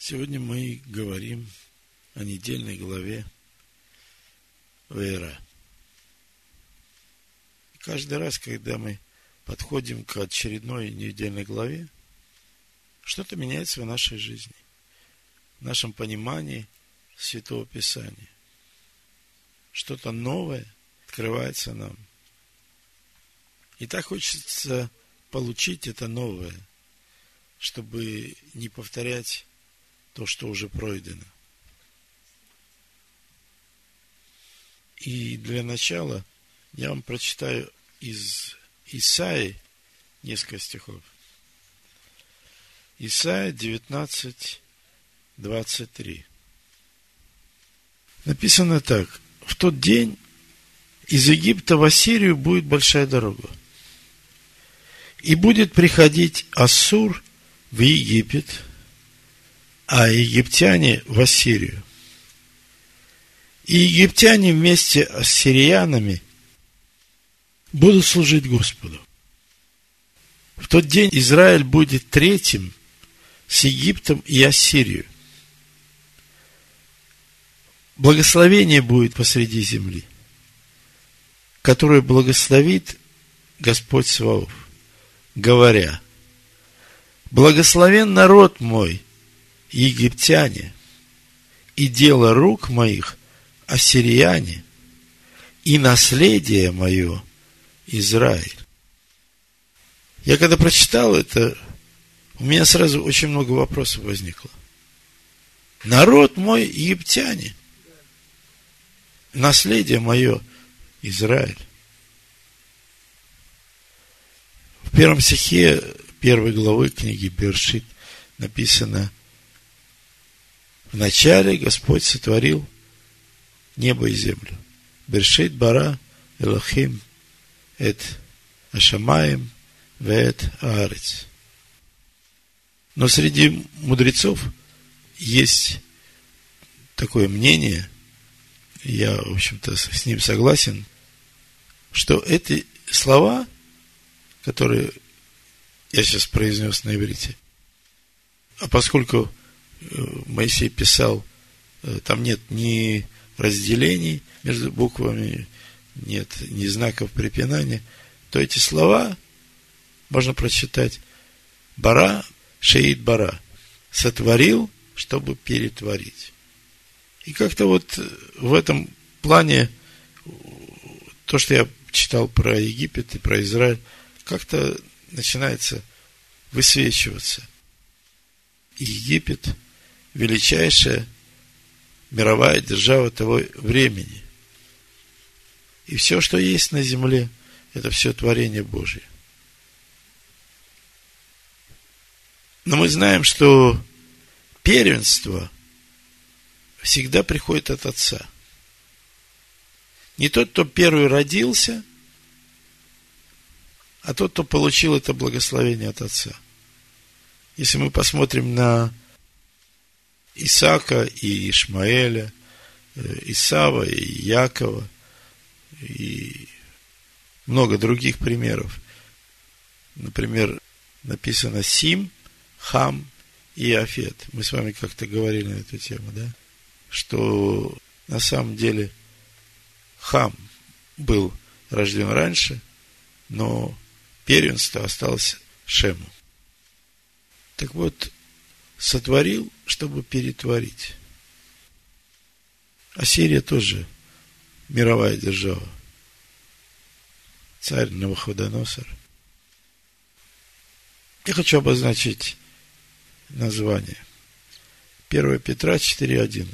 Сегодня мы говорим о недельной главе Вера. Каждый раз, когда мы подходим к очередной недельной главе, что-то меняется в нашей жизни, в нашем понимании Святого Писания. Что-то новое открывается нам. И так хочется получить это новое, чтобы не повторять то, что уже пройдено. И для начала я вам прочитаю из Исаи несколько стихов. Исаия 19, 23. Написано так. В тот день из Египта в Ассирию будет большая дорога. И будет приходить Ассур в Египет – а египтяне в Ассирию. И египтяне вместе с сириянами будут служить Господу. В тот день Израиль будет третьим с Египтом и Ассирией. Благословение будет посреди земли, которое благословит Господь Саваоф, говоря, «Благословен народ мой, египтяне, и дело рук моих ассирияне, и наследие мое Израиль. Я когда прочитал это, у меня сразу очень много вопросов возникло. Народ мой египтяне, наследие мое Израиль. В первом стихе первой главы книги Бершит написано – Вначале Господь сотворил небо и землю. Бершит бара Элохим эт Ашамаем вет Аарец. Но среди мудрецов есть такое мнение, я, в общем-то, с ним согласен, что эти слова, которые я сейчас произнес на иврите, а поскольку Моисей писал, э, там нет ни разделений между буквами, нет ни знаков препинания, то эти слова можно прочитать Бара, Шеид Бара, сотворил, чтобы перетворить. И как-то вот в этом плане то, что я читал про Египет и про Израиль, как-то начинается высвечиваться. Египет – величайшая мировая держава того времени. И все, что есть на земле, это все творение Божье. Но мы знаем, что первенство всегда приходит от Отца. Не тот, кто первый родился, а тот, кто получил это благословение от Отца. Если мы посмотрим на Исаака и Ишмаэля, э, Исава и Якова, и много других примеров. Например, написано Сим, Хам и Афет. Мы с вами как-то говорили на эту тему, да? Что на самом деле Хам был рожден раньше, но первенство осталось Шему. Так вот, сотворил, чтобы перетворить. А Сирия тоже мировая держава. Царь Навуходоносор. Я хочу обозначить название. 1 Петра 4.11.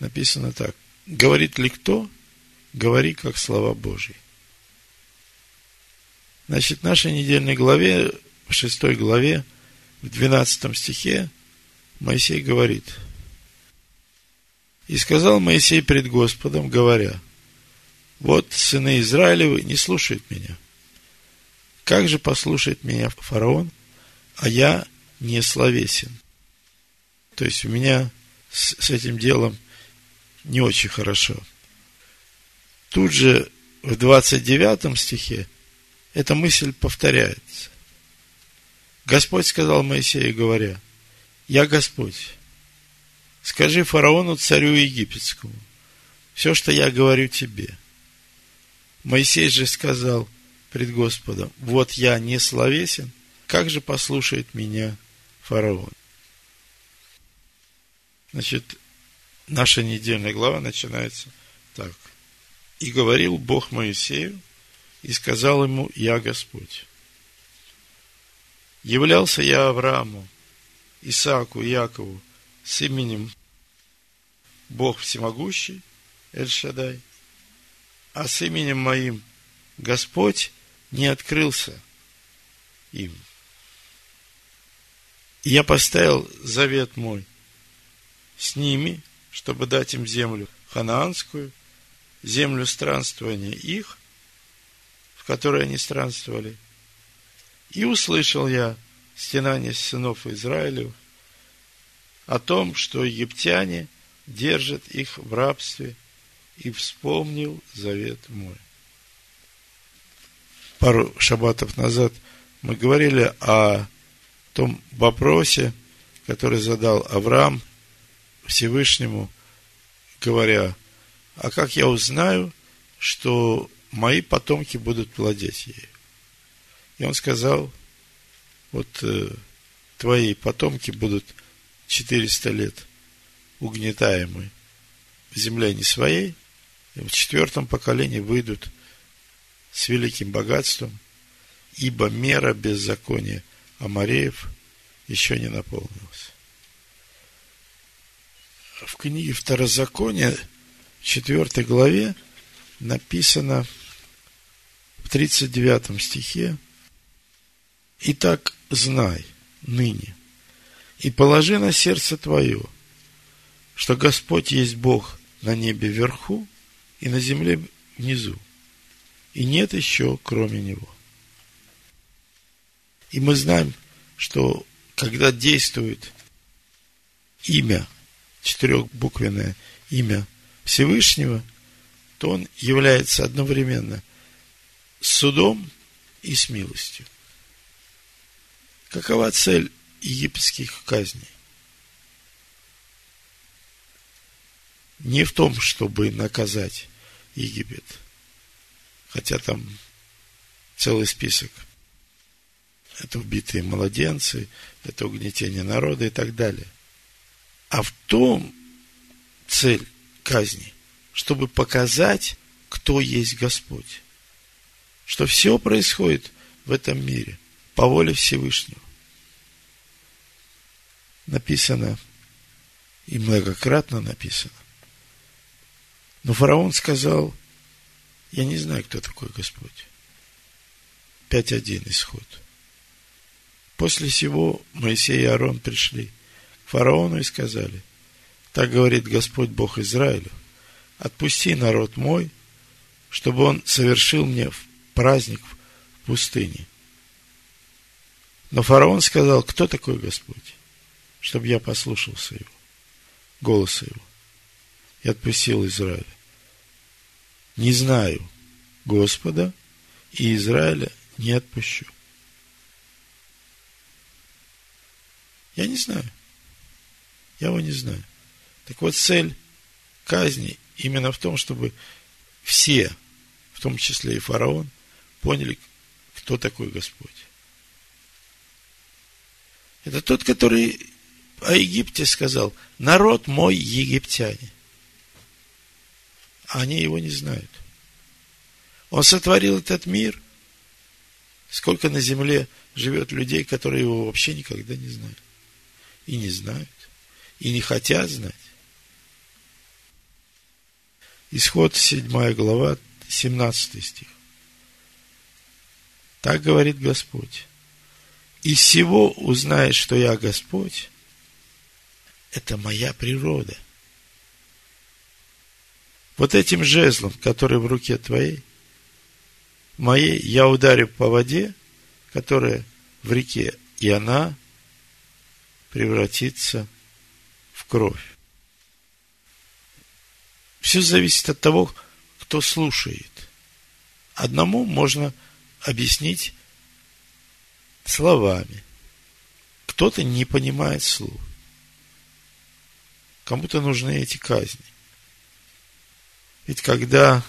Написано так. Говорит ли кто? Говори, как слова Божьи. Значит, в нашей недельной главе, в шестой главе, в 12 стихе Моисей говорит, «И сказал Моисей пред Господом, говоря, вот сыны Израилевы не слушают меня. Как же послушает меня фараон, а я не словесен?» То есть у меня с, с этим делом не очень хорошо. Тут же в 29 стихе эта мысль повторяется. Господь сказал Моисею, говоря, я Господь. Скажи фараону, царю египетскому, все, что я говорю тебе. Моисей же сказал пред Господом, вот я не словесен, как же послушает меня фараон? Значит, наша недельная глава начинается так. И говорил Бог Моисею, и сказал ему, я Господь. Являлся я Аврааму, Исааку Якову с именем Бог Всемогущий, Эль-Шадай, а с именем моим Господь не открылся им. Я поставил завет мой с ними, чтобы дать им землю ханаанскую, землю странствования их, в которой они странствовали. И услышал я стенание сынов Израилев о том, что египтяне держат их в рабстве, и вспомнил завет мой. Пару шабатов назад мы говорили о том вопросе, который задал Авраам Всевышнему, говоря, а как я узнаю, что мои потомки будут владеть ею? И он сказал, вот э, твои потомки будут 400 лет угнетаемы в земле не своей, и в четвертом поколении выйдут с великим богатством, ибо мера беззакония Амареев еще не наполнилась. В книге Второзакония, в 4 главе, написано в 39 стихе, «Итак, знай ныне и положи на сердце твое, что Господь есть Бог на небе вверху и на земле внизу, и нет еще кроме Него». И мы знаем, что когда действует имя, четырехбуквенное имя Всевышнего, то он является одновременно судом и с милостью. Какова цель египетских казней? Не в том, чтобы наказать Египет, хотя там целый список. Это убитые младенцы, это угнетение народа и так далее. А в том цель казни, чтобы показать, кто есть Господь. Что все происходит в этом мире – по воле Всевышнего. Написано, и многократно написано. Но фараон сказал, я не знаю, кто такой Господь. 5.1 исход. После сего Моисей и Аарон пришли к фараону и сказали, так говорит Господь Бог Израилю, отпусти народ мой, чтобы он совершил мне праздник в пустыне – но фараон сказал, кто такой Господь? Чтобы я послушался его, голоса его, и отпустил Израиля. Не знаю Господа, и Израиля не отпущу. Я не знаю. Я его не знаю. Так вот, цель казни именно в том, чтобы все, в том числе и фараон, поняли, кто такой Господь. Это тот, который о Египте сказал, народ мой египтяне. Они его не знают. Он сотворил этот мир. Сколько на земле живет людей, которые его вообще никогда не знают. И не знают. И не хотят знать. Исход 7 глава, 17 стих. Так говорит Господь из всего узнаешь, что я Господь, это моя природа. Вот этим жезлом, который в руке твоей, моей, я ударю по воде, которая в реке, и она превратится в кровь. Все зависит от того, кто слушает. Одному можно объяснить словами. Кто-то не понимает слов. Кому-то нужны эти казни. Ведь когда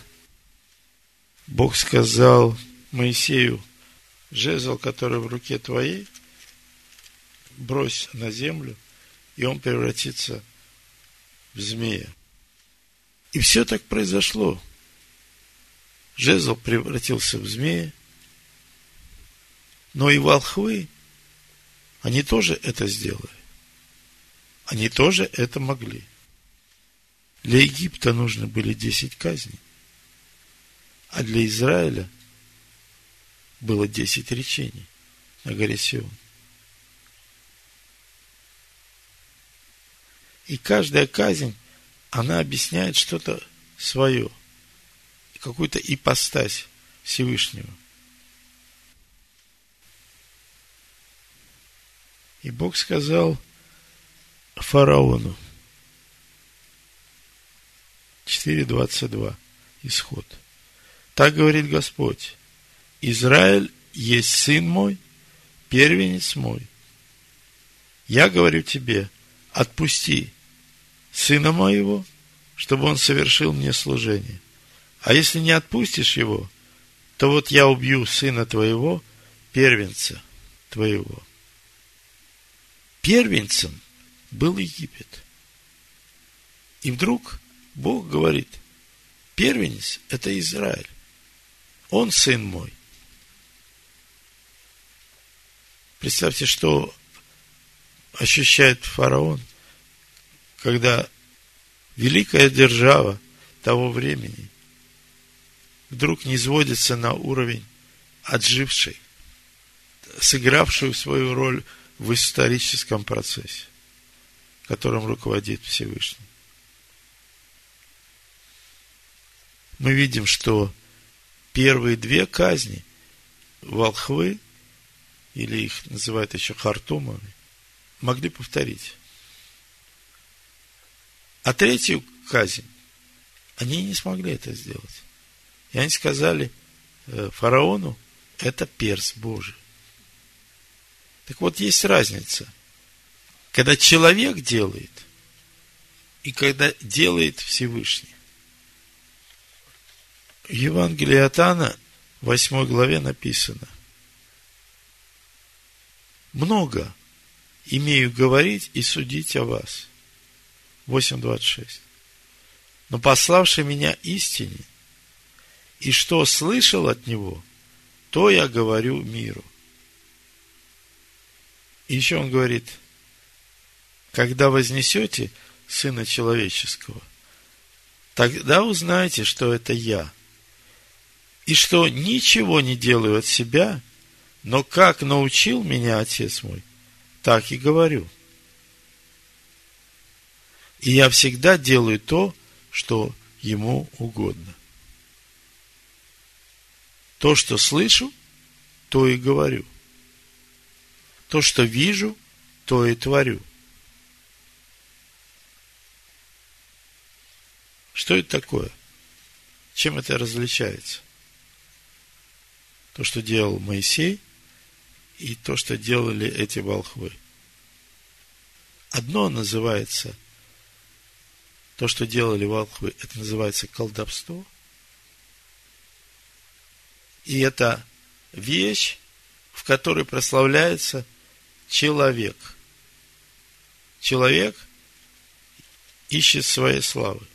Бог сказал Моисею, жезл, который в руке твоей, брось на землю, и он превратится в змея. И все так произошло. Жезл превратился в змея, но и волхвы, они тоже это сделали. Они тоже это могли. Для Египта нужны были 10 казней, а для Израиля было 10 речений на горе Сион. И каждая казнь, она объясняет что-то свое, какую-то ипостась Всевышнего. И Бог сказал фараону, 4.22, исход. Так говорит Господь, Израиль есть сын мой, первенец мой. Я говорю тебе, отпусти сына моего, чтобы он совершил мне служение. А если не отпустишь его, то вот я убью сына твоего, первенца твоего. Первенцем был Египет. И вдруг Бог говорит, первенец – это Израиль. Он сын мой. Представьте, что ощущает фараон, когда великая держава того времени вдруг не сводится на уровень отжившей, сыгравшую свою роль в историческом процессе, которым руководит Всевышний. Мы видим, что первые две казни волхвы, или их называют еще хартумами, могли повторить. А третью казнь они не смогли это сделать. И они сказали э, фараону, это перс Божий. Так вот, есть разница. Когда человек делает, и когда делает Всевышний. В Евангелии от Анна, 8 главе написано. Много имею говорить и судить о вас. 8.26. Но пославший меня истине, и что слышал от него, то я говорю миру. И еще он говорит, когда вознесете Сына Человеческого, тогда узнаете, что это я. И что ничего не делаю от себя, но как научил меня Отец мой, так и говорю. И я всегда делаю то, что ему угодно. То, что слышу, то и говорю. То, что вижу, то и творю. Что это такое? Чем это различается? То, что делал Моисей, и то, что делали эти волхвы. Одно называется, то, что делали волхвы, это называется колдовство. И это вещь, в которой прославляется человек. Человек ищет своей славы.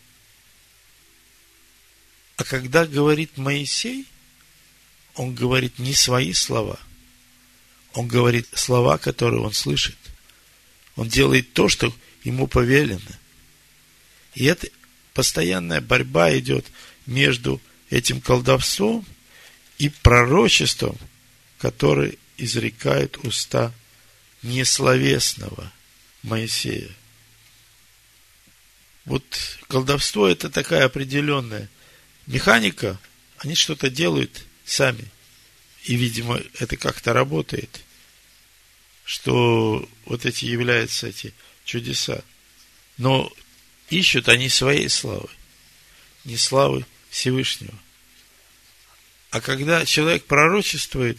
А когда говорит Моисей, он говорит не свои слова – он говорит слова, которые он слышит. Он делает то, что ему повелено. И это постоянная борьба идет между этим колдовством и пророчеством, которое изрекает уста несловесного Моисея. Вот колдовство это такая определенная механика, они что-то делают сами. И, видимо, это как-то работает что вот эти являются эти чудеса. Но ищут они своей славы, не славы Всевышнего. А когда человек пророчествует,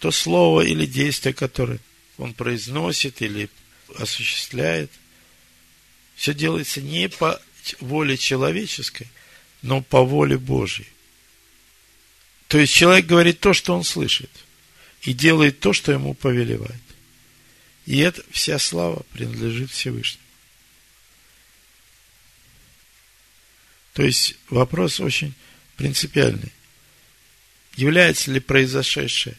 то слово или действие, которое он произносит или осуществляет, Все делается не по воле человеческой, но по воле Божьей. То есть человек говорит то, что он слышит, и делает то, что ему повелевает. И это вся слава принадлежит Всевышнему. То есть вопрос очень принципиальный. Является ли произошедшее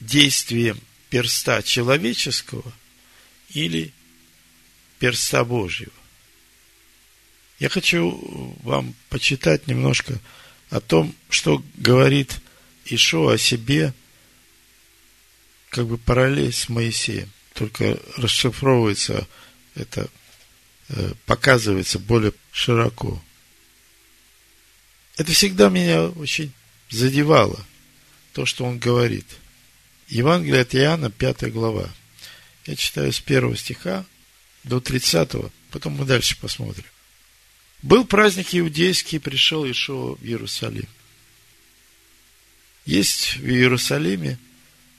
действием перста человеческого или перста Божьего? Я хочу вам почитать немножко о том, что говорит Ишо о себе, как бы параллель с Моисеем. Только расшифровывается это, э, показывается более широко. Это всегда меня очень задевало, то, что он говорит. Евангелие от Иоанна, 5 глава. Я читаю с первого стиха до 30, потом мы дальше посмотрим. Был праздник иудейский, пришел Ишуа в Иерусалим. Есть в Иерусалиме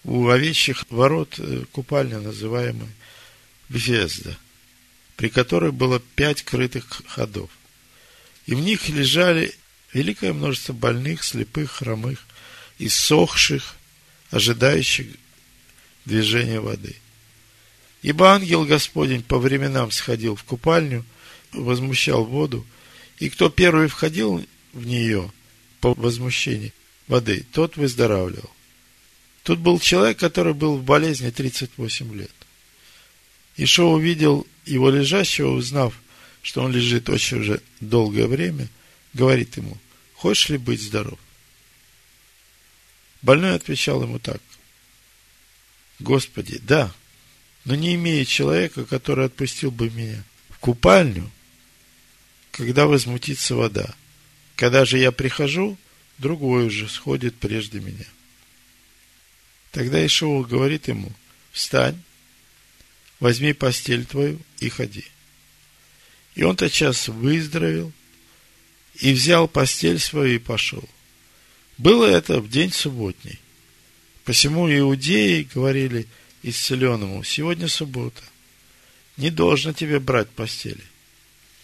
у овечьих ворот э, купальня, называемая Бефезда, при которой было пять крытых ходов. И в них лежали великое множество больных, слепых, хромых, иссохших, ожидающих движения воды. Ибо ангел Господень по временам сходил в купальню, возмущал воду, и кто первый входил в нее по возмущению воды, тот выздоравливал. Тут был человек, который был в болезни 38 лет. Ишо увидел его лежащего, узнав, что он лежит очень уже долгое время – говорит ему, хочешь ли быть здоров? Больной отвечал ему так, Господи, да, но не имея человека, который отпустил бы меня в купальню, когда возмутится вода. Когда же я прихожу, другой уже сходит прежде меня. Тогда Ишуа говорит ему, встань, возьми постель твою и ходи. И он тотчас выздоровел и взял постель свою и пошел. Было это в день субботний. Посему иудеи говорили исцеленному, сегодня суббота, не должно тебе брать постели.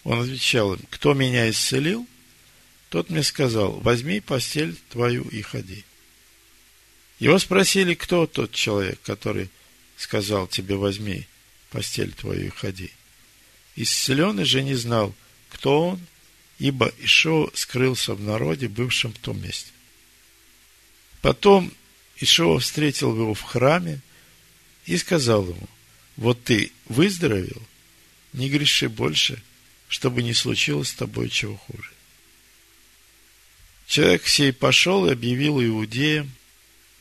Он отвечал им, кто меня исцелил, тот мне сказал, возьми постель твою и ходи. Его спросили, кто тот человек, который сказал тебе, возьми постель твою и ходи. Исцеленный же не знал, кто он ибо Ишо скрылся в народе, бывшем в том месте. Потом Ишо встретил его в храме и сказал ему, вот ты выздоровел, не греши больше, чтобы не случилось с тобой чего хуже. Человек сей пошел и объявил иудеям,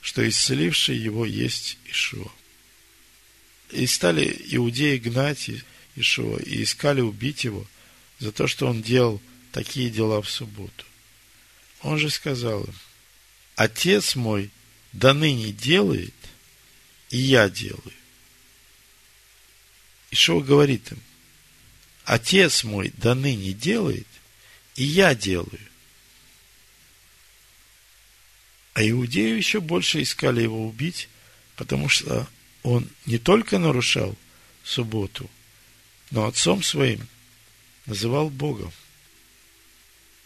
что исцеливший его есть Ишуа. И стали иудеи гнать Ишуа и искали убить его за то, что он делал такие дела в субботу. Он же сказал им, Отец мой до ныне делает, и я делаю. И что говорит им? Отец мой до ныне делает, и я делаю. А иудеи еще больше искали его убить, потому что он не только нарушал субботу, но отцом своим называл Богом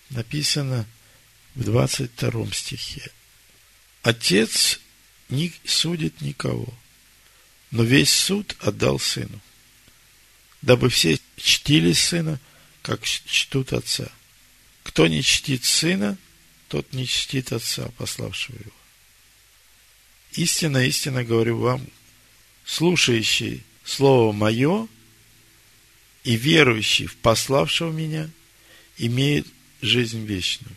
написано в 22 стихе. Отец не судит никого, но весь суд отдал сыну, дабы все чтили сына, как чтут отца. Кто не чтит сына, тот не чтит отца, пославшего его. Истинно, истинно говорю вам, слушающий Слово Мое и верующий в пославшего меня имеет жизнь вечную,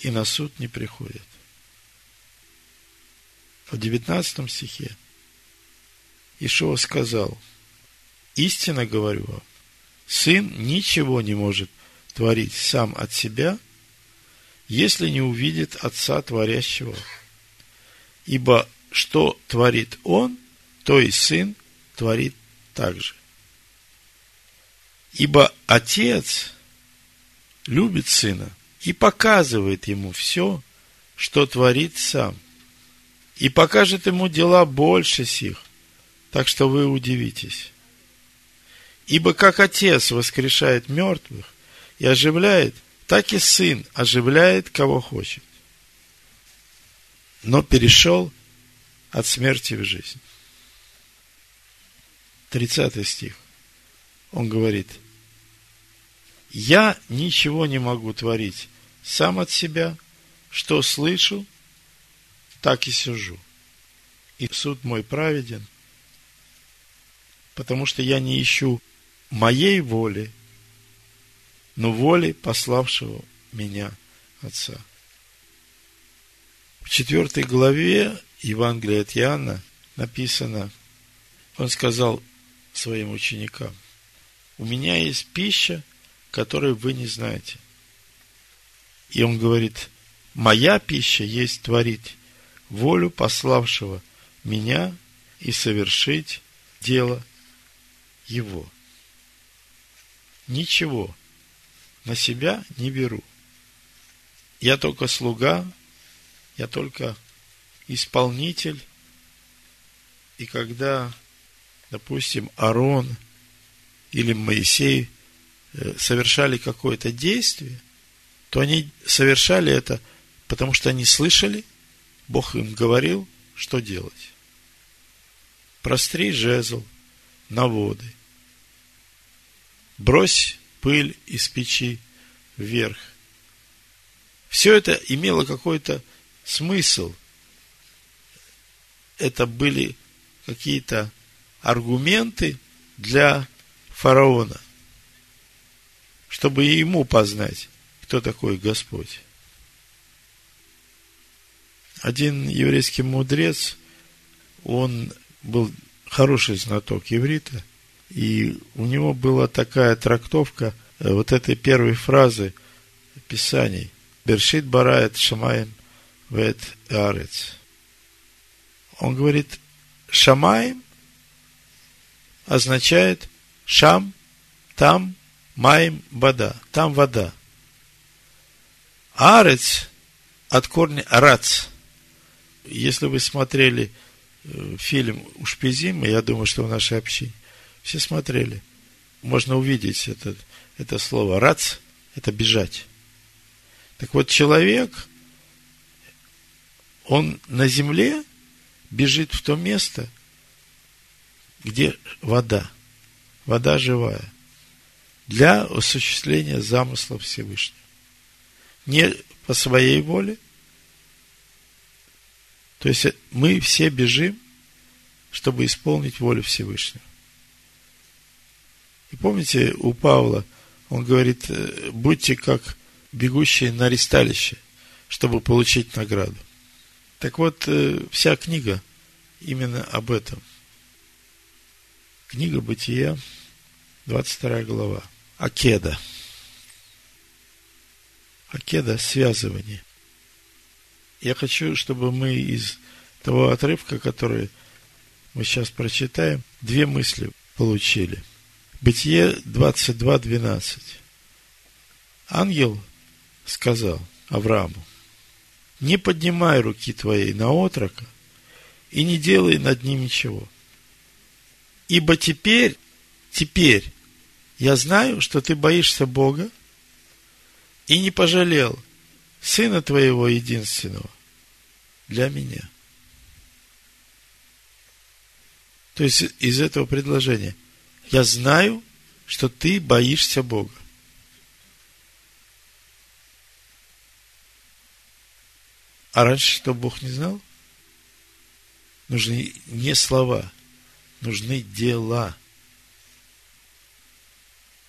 и на суд не приходят. В 19 стихе Ишуа сказал, истинно говорю вам, сын ничего не может творить сам от себя, если не увидит Отца Творящего. Ибо что творит Он, то и Сын творит также. Ибо Отец любит сына и показывает ему все, что творит сам. И покажет ему дела больше сих, так что вы удивитесь. Ибо как Отец воскрешает мертвых и оживляет, так и Сын оживляет, кого хочет. Но перешел от смерти в жизнь. 30 стих. Он говорит, «Я ничего не могу творить сам от себя, что слышу, так и сижу. И суд мой праведен, потому что я не ищу моей воли, но воли пославшего меня Отца. В четвертой главе Евангелия от Иоанна написано, он сказал своим ученикам, у меня есть пища, которую вы не знаете. И он говорит, моя пища есть творить волю пославшего меня и совершить дело его. Ничего на себя не беру. Я только слуга, я только исполнитель. И когда, допустим, Арон или Моисей э, совершали какое-то действие, то они совершали это, потому что они слышали, Бог им говорил, что делать. Простри жезл на воды. Брось пыль из печи вверх. Все это имело какой-то смысл. Это были какие-то аргументы для фараона, чтобы ему познать, кто такой Господь. Один еврейский мудрец, он был хороший знаток еврита, и у него была такая трактовка э, вот этой первой фразы Писаний. Бершит барает шамаем вет арец. Он говорит, шамаем означает шам, там, маем, вода. Там вода. Арец от корня рац. Если вы смотрели э, фильм «Ушпизим», я думаю, что в нашей общине, все смотрели. Можно увидеть это, это слово «рац» – это бежать. Так вот, человек, он на земле бежит в то место, где вода, вода живая, для осуществления замысла Всевышнего. Не по своей воле, то есть мы все бежим, чтобы исполнить волю Всевышнего. И помните, у Павла, он говорит, «Э, будьте как бегущие на ресталище, чтобы получить награду. Так вот, э, вся книга именно об этом. Книга Бытия, 22 глава. Акеда. Акеда – связывание. Я хочу, чтобы мы из того отрывка, который мы сейчас прочитаем, две мысли получили. Бытие 22.12. Ангел сказал Аврааму, не поднимай руки твоей на отрока и не делай над ним ничего. Ибо теперь, теперь я знаю, что ты боишься Бога и не пожалел – Сына Твоего единственного для меня. То есть из этого предложения я знаю, что ты боишься Бога. А раньше что Бог не знал? Нужны не слова, нужны дела.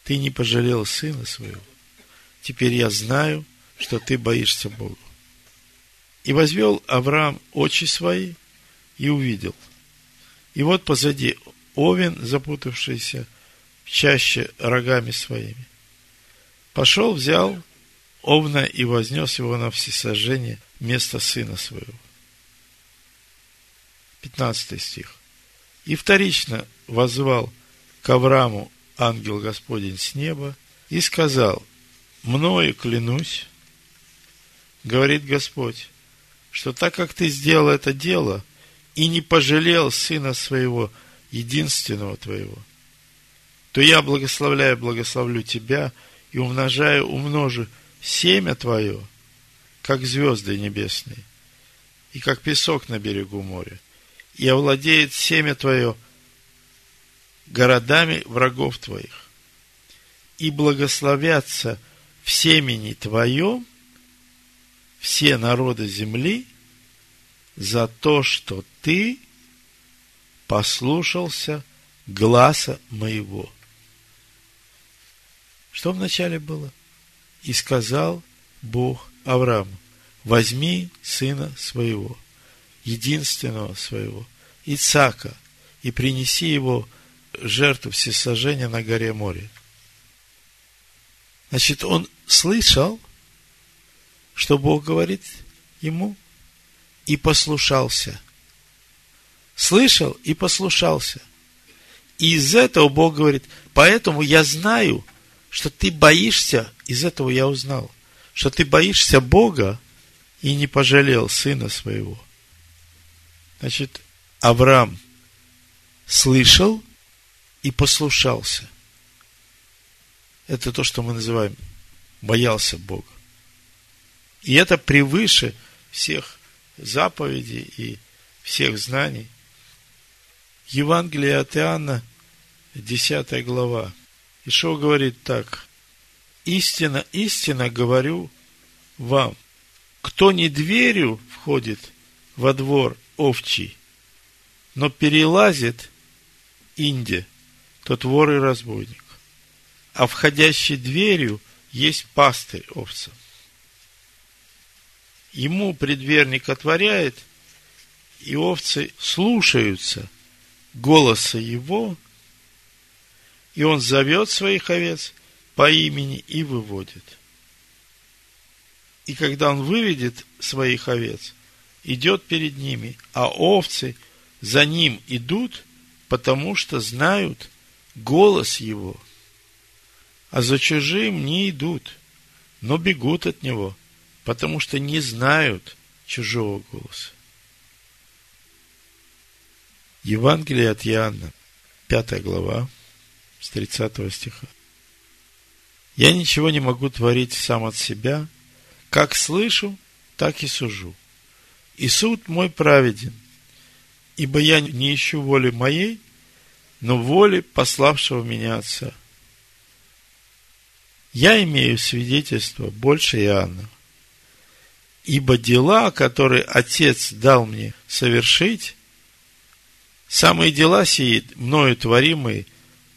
Ты не пожалел сына своего. Теперь я знаю, что ты боишься Бога. И возвел Авраам очи свои и увидел. И вот позади Овен, запутавшийся чаще рогами своими. Пошел, взял Овна и вознес его на всесожжение вместо сына своего. 15 стих. И вторично возвал к Аврааму ангел Господень с неба и сказал, мною клянусь, говорит Господь, что так как ты сделал это дело и не пожалел сына своего, единственного твоего, то я благословляю, благословлю тебя и умножаю, умножу семя твое, как звезды небесные, и как песок на берегу моря, и овладеет семя твое городами врагов твоих, и благословятся в семени твоем все народы земли за то, что ты послушался гласа моего. Что вначале было? И сказал Бог Аврааму, возьми сына своего, единственного своего, Ицака, и принеси его жертву всесожжения на горе море. Значит, он слышал, что Бог говорит ему, и послушался. Слышал и послушался. И из этого Бог говорит, поэтому я знаю, что ты боишься, из этого я узнал, что ты боишься Бога и не пожалел сына своего. Значит, Авраам слышал и послушался. Это то, что мы называем боялся Бога. И это превыше всех заповедей и всех знаний. Евангелие от Иоанна, 10 глава. Ишо говорит так. Истина, истина говорю вам. Кто не дверью входит во двор овчий, но перелазит инде, тот вор и разбойник. А входящий дверью есть пастырь овцам. Ему предверник отворяет, и овцы слушаются голоса его – и он зовет своих овец по имени и выводит. И когда он выведет своих овец, идет перед ними, а овцы за ним идут, потому что знают голос его. А за чужим не идут, но бегут от него, потому что не знают чужого голоса. Евангелие от Иоанна, пятая глава, с 30 стиха. Я ничего не могу творить сам от себя, как слышу, так и сужу. И суд мой праведен, ибо я не ищу воли моей, но воли пославшего меня Отца. Я имею свидетельство больше Иоанна, ибо дела, которые Отец дал мне совершить, самые дела сии, мною творимые,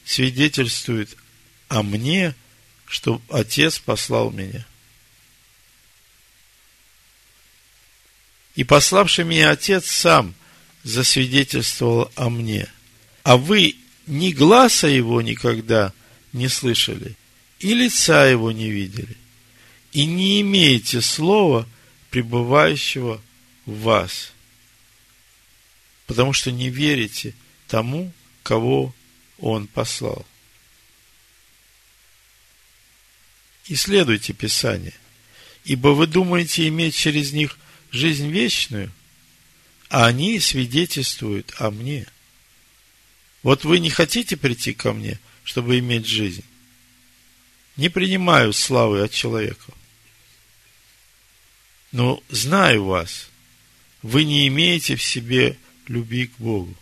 свидетельствует о мне, что Отец послал меня. И пославший меня Отец сам засвидетельствовал о мне. А вы ни глаза его никогда не слышали, и лица его не видели, и не имеете слова, пребывающего в вас, потому что не верите тому, кого он послал. Исследуйте Писание, ибо вы думаете иметь через них жизнь вечную, а они свидетельствуют о мне. Вот вы не хотите прийти ко мне, чтобы иметь жизнь. Не принимаю славы от человека. Но знаю вас, вы не имеете в себе любви к Богу.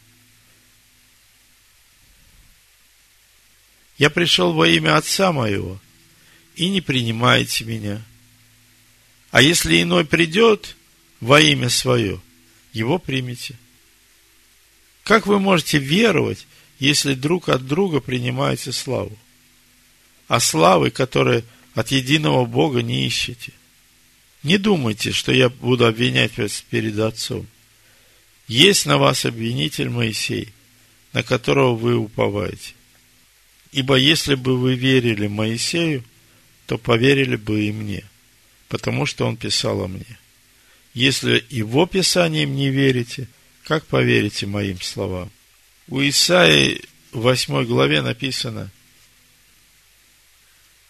Я пришел во имя Отца моего, и не принимаете меня. А если иной придет во имя свое, его примите. Как вы можете веровать, если друг от друга принимаете славу? А славы, которые от единого Бога не ищете. Не думайте, что я буду обвинять вас перед Отцом. Есть на вас обвинитель Моисей, на которого вы уповаете. Ибо если бы вы верили Моисею, то поверили бы и мне, потому что он писал о мне. Если его писанием не верите, как поверите моим словам? У Исаии в 8 главе написано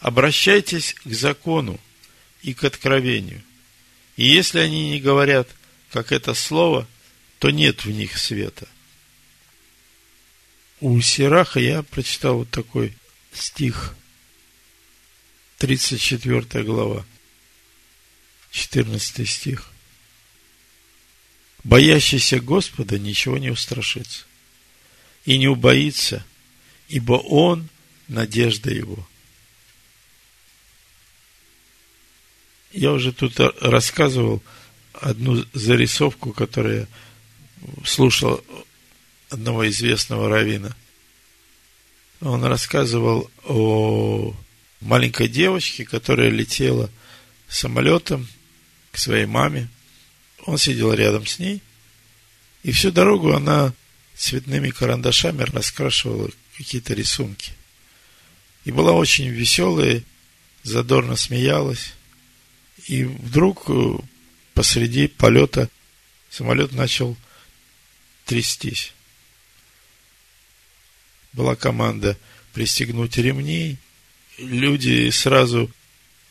«Обращайтесь к закону и к откровению, и если они не говорят, как это слово, то нет в них света». у Сираха я прочитал вот такой стих, 34 глава, 14 стих. Боящийся Господа ничего не устрашится и не убоится, ибо Он – надежда Его. Я уже тут рассказывал одну зарисовку, которую я слушал одного известного равина. Он рассказывал о маленькой девочке, которая летела самолетом к своей маме. Он сидел рядом с ней, и всю дорогу она цветными карандашами раскрашивала какие-то рисунки. И была очень веселая, задорно смеялась. И вдруг э, посреди полета самолет начал трястись. Была команда пристегнуть ремни. Люди сразу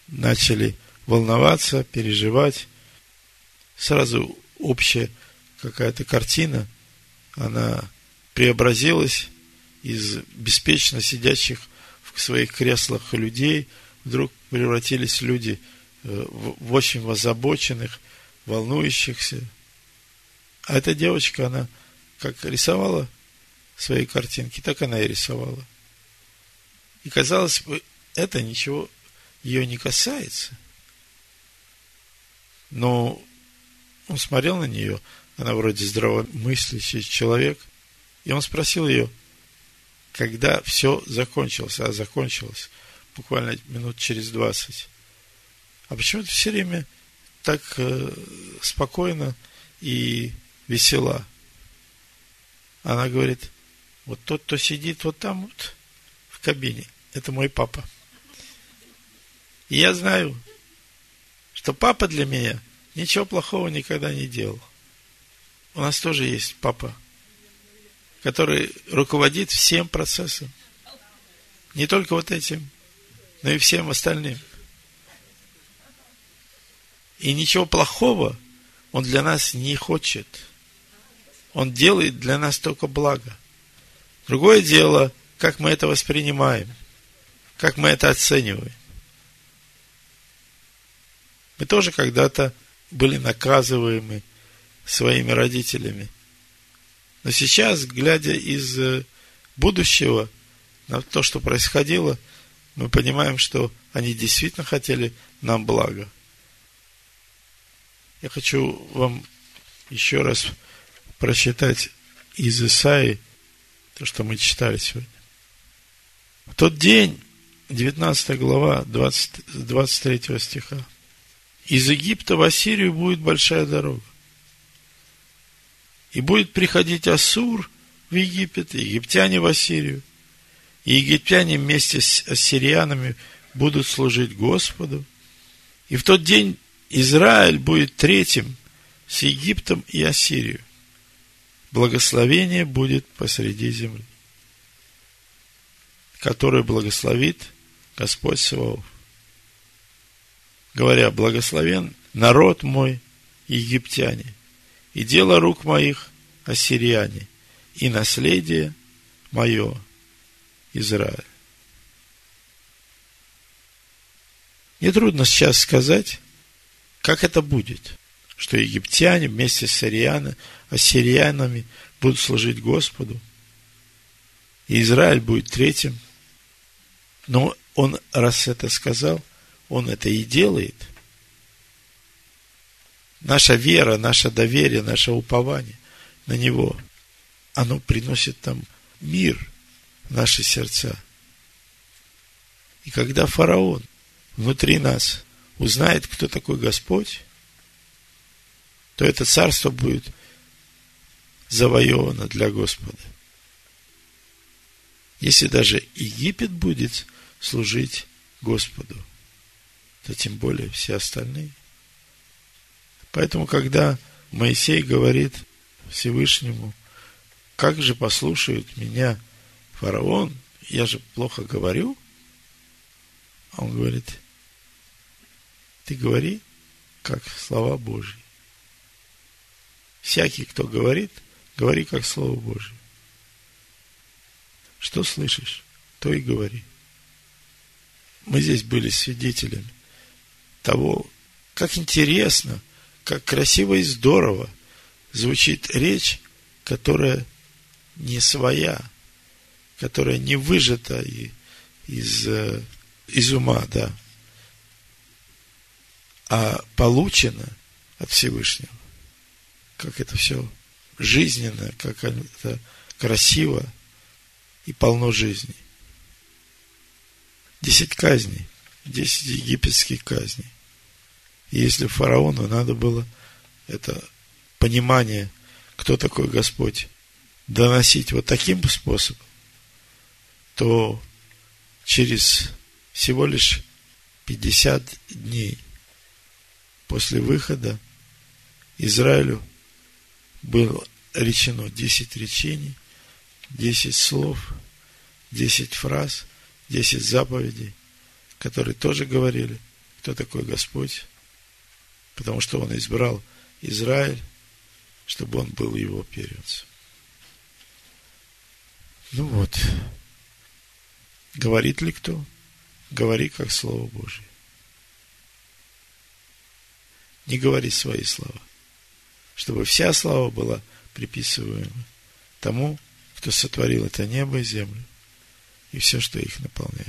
начали волноваться, переживать. Сразу общая какая-то картина, она преобразилась из беспечно сидящих в своих креслах людей, вдруг превратились люди в очень озабоченных, волнующихся. А эта девочка, она как рисовала свои картинки, так она и рисовала. И казалось бы, это ничего ее не касается. Но он смотрел на нее, она вроде здравомыслящий человек, и он спросил ее, когда все закончилось, а закончилось буквально минут через двадцать. А почему ты все время так э, спокойно и весела? Она говорит, вот тот, кто сидит вот там вот в кабине, это мой папа. И я знаю, что папа для меня ничего плохого никогда не делал. У нас тоже есть папа, который руководит всем процессом. Не только вот этим, но и всем остальным. И ничего плохого он для нас не хочет. Он делает для нас только благо. Другое дело, как мы это воспринимаем, как мы это оцениваем. Мы тоже когда-то были наказываемы своими родителями. Но сейчас, глядя из э, будущего на то, что происходило, мы понимаем, что они действительно хотели нам блага. Я хочу вам еще раз прочитать из Исаи то, что мы читали сегодня. В тот день, 19 глава, 20, 23 стиха, из Египта в Ассирию будет большая дорога. И будет приходить Ассур в Египет, и египтяне в Ассирию. И египтяне вместе с ассирианами будут служить Господу. И в тот день Израиль будет третьим с Египтом и Ассирией. Благословение будет посреди земли, которое благословит Господь Саваоф. Говоря, благословен народ мой, египтяне – и дело рук моих ассирияне, и наследие мое Израиль. Нетрудно сейчас сказать, как это будет, что египтяне вместе с ариянами, ассириянами будут служить Господу, и Израиль будет третьим. Но он, раз это сказал, он это и делает – наша вера, наше доверие, наше упование на Него, оно приносит нам мир в наши сердца. И когда фараон внутри нас узнает, кто такой Господь, то это царство будет завоевано для Господа. Если даже Египет будет служить Господу, то тем более все остальные – Поэтому, когда Моисей говорит Всевышнему, как же послушают меня фараон, я же плохо говорю, он говорит, ты говори, как слова Божьи. Всякий, кто говорит, говори, как Слово Божье. Что слышишь, то и говори. Мы здесь были свидетелями того, как интересно, как красиво и здорово звучит речь, которая не своя, которая не выжата из, э, из ума, да, а получена от Всевышнего. Как это все жизненно, как это красиво и полно жизни. Десять казней, десять египетских казней. И если фараону надо было это понимание, кто такой Господь, доносить вот таким способом, то через всего лишь 50 дней после выхода Израилю было речено 10 речений, 10 слов, 10 фраз, 10 заповедей, которые тоже говорили, кто такой Господь, потому что Он избрал Израиль, чтобы он был его первенцем. Ну вот. Говорит ли кто? Говори как Слово Божье. Не говори свои слова. Чтобы вся слава была приписываема тому, кто сотворил это небо и землю и все, что их наполняет.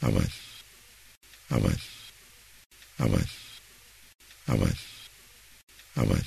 Аминь. Аминь. Аминь. Аминь. Аминь.